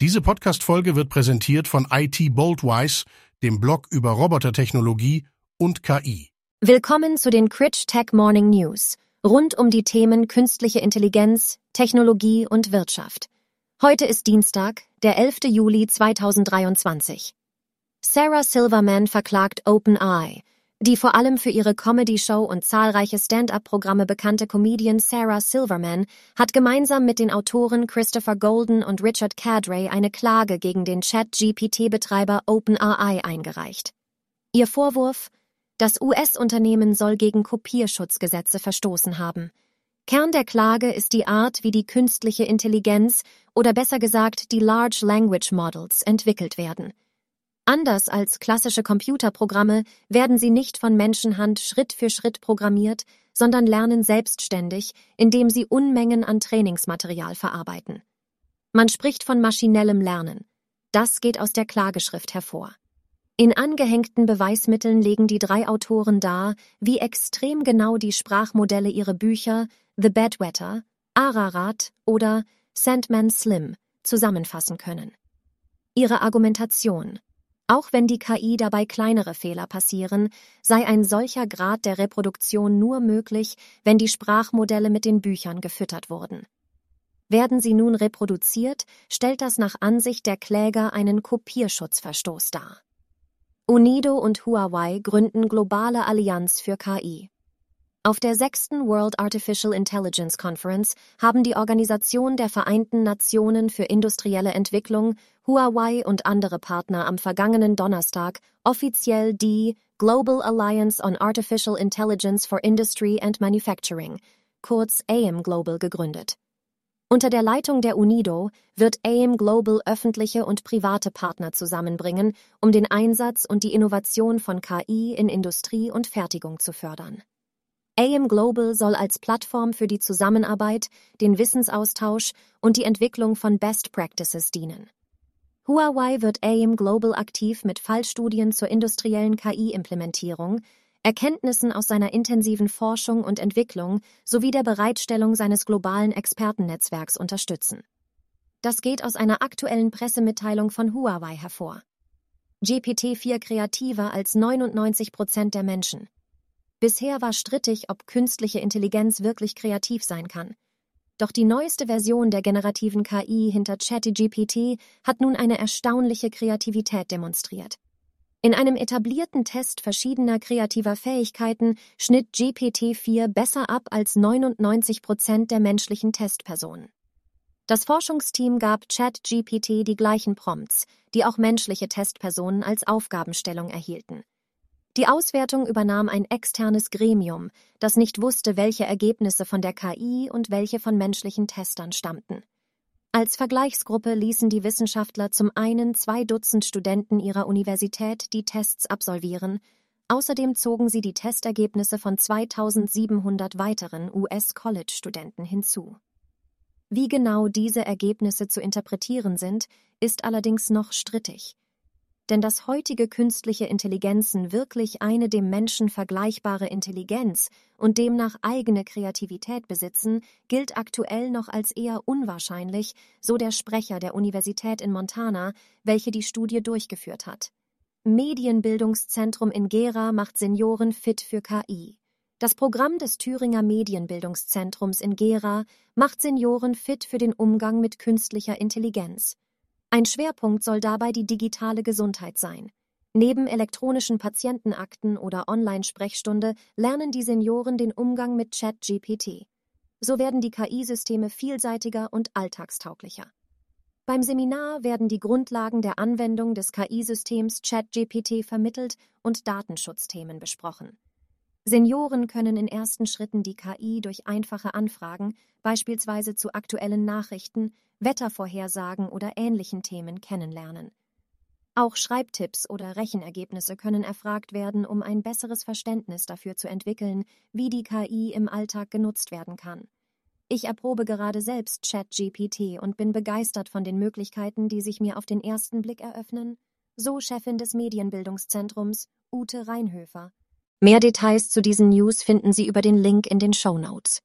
Diese Podcast-Folge wird präsentiert von IT Boldwise, dem Blog über Robotertechnologie und KI. Willkommen zu den Critch Tech Morning News rund um die Themen künstliche Intelligenz, Technologie und Wirtschaft. Heute ist Dienstag, der 11. Juli 2023. Sarah Silverman verklagt OpenAI, die vor allem für ihre Comedy-Show und zahlreiche Stand-up-Programme bekannte Comedian Sarah Silverman hat gemeinsam mit den Autoren Christopher Golden und Richard Cadray eine Klage gegen den Chat-GPT-Betreiber OpenAI eingereicht. Ihr Vorwurf? Das US-Unternehmen soll gegen Kopierschutzgesetze verstoßen haben. Kern der Klage ist die Art, wie die künstliche Intelligenz oder besser gesagt die Large Language Models entwickelt werden – Anders als klassische Computerprogramme werden sie nicht von Menschenhand Schritt für Schritt programmiert, sondern lernen selbstständig, indem sie Unmengen an Trainingsmaterial verarbeiten. Man spricht von maschinellem Lernen. Das geht aus der Klageschrift hervor. In angehängten Beweismitteln legen die drei Autoren dar, wie extrem genau die Sprachmodelle ihre Bücher The Bedwetter, Ararat oder Sandman Slim zusammenfassen können. Ihre Argumentation auch wenn die KI dabei kleinere Fehler passieren, sei ein solcher Grad der Reproduktion nur möglich, wenn die Sprachmodelle mit den Büchern gefüttert wurden. Werden sie nun reproduziert, stellt das nach Ansicht der Kläger einen Kopierschutzverstoß dar. UNIDO und Huawei gründen globale Allianz für KI. Auf der sechsten World Artificial Intelligence Conference haben die Organisation der Vereinten Nationen für industrielle Entwicklung, Huawei und andere Partner am vergangenen Donnerstag offiziell die Global Alliance on Artificial Intelligence for Industry and Manufacturing, kurz AIM Global, gegründet. Unter der Leitung der UNIDO wird AIM Global öffentliche und private Partner zusammenbringen, um den Einsatz und die Innovation von KI in Industrie und Fertigung zu fördern. AM Global soll als Plattform für die Zusammenarbeit, den Wissensaustausch und die Entwicklung von Best Practices dienen. Huawei wird AM Global aktiv mit Fallstudien zur industriellen KI-Implementierung, Erkenntnissen aus seiner intensiven Forschung und Entwicklung sowie der Bereitstellung seines globalen Expertennetzwerks unterstützen. Das geht aus einer aktuellen Pressemitteilung von Huawei hervor. GPT-4 kreativer als 99 Prozent der Menschen. Bisher war strittig, ob künstliche Intelligenz wirklich kreativ sein kann. Doch die neueste Version der generativen KI hinter ChatGPT hat nun eine erstaunliche Kreativität demonstriert. In einem etablierten Test verschiedener kreativer Fähigkeiten schnitt GPT-4 besser ab als 99 Prozent der menschlichen Testpersonen. Das Forschungsteam gab ChatGPT die gleichen Prompts, die auch menschliche Testpersonen als Aufgabenstellung erhielten. Die Auswertung übernahm ein externes Gremium, das nicht wusste, welche Ergebnisse von der KI und welche von menschlichen Testern stammten. Als Vergleichsgruppe ließen die Wissenschaftler zum einen zwei Dutzend Studenten ihrer Universität die Tests absolvieren, außerdem zogen sie die Testergebnisse von 2700 weiteren US-College-Studenten hinzu. Wie genau diese Ergebnisse zu interpretieren sind, ist allerdings noch strittig denn dass heutige künstliche Intelligenzen wirklich eine dem Menschen vergleichbare Intelligenz und demnach eigene Kreativität besitzen, gilt aktuell noch als eher unwahrscheinlich, so der Sprecher der Universität in Montana, welche die Studie durchgeführt hat. Medienbildungszentrum in Gera macht Senioren fit für KI. Das Programm des Thüringer Medienbildungszentrums in Gera macht Senioren fit für den Umgang mit künstlicher Intelligenz. Ein Schwerpunkt soll dabei die digitale Gesundheit sein. Neben elektronischen Patientenakten oder Online-Sprechstunde lernen die Senioren den Umgang mit ChatGPT. So werden die KI-Systeme vielseitiger und alltagstauglicher. Beim Seminar werden die Grundlagen der Anwendung des KI-Systems ChatGPT vermittelt und Datenschutzthemen besprochen. Senioren können in ersten Schritten die KI durch einfache Anfragen, beispielsweise zu aktuellen Nachrichten, Wettervorhersagen oder ähnlichen Themen kennenlernen. Auch Schreibtipps oder Rechenergebnisse können erfragt werden, um ein besseres Verständnis dafür zu entwickeln, wie die KI im Alltag genutzt werden kann. Ich erprobe gerade selbst ChatGPT und bin begeistert von den Möglichkeiten, die sich mir auf den ersten Blick eröffnen. So Chefin des Medienbildungszentrums, Ute Reinhöfer. Mehr Details zu diesen News finden Sie über den Link in den Show Notes.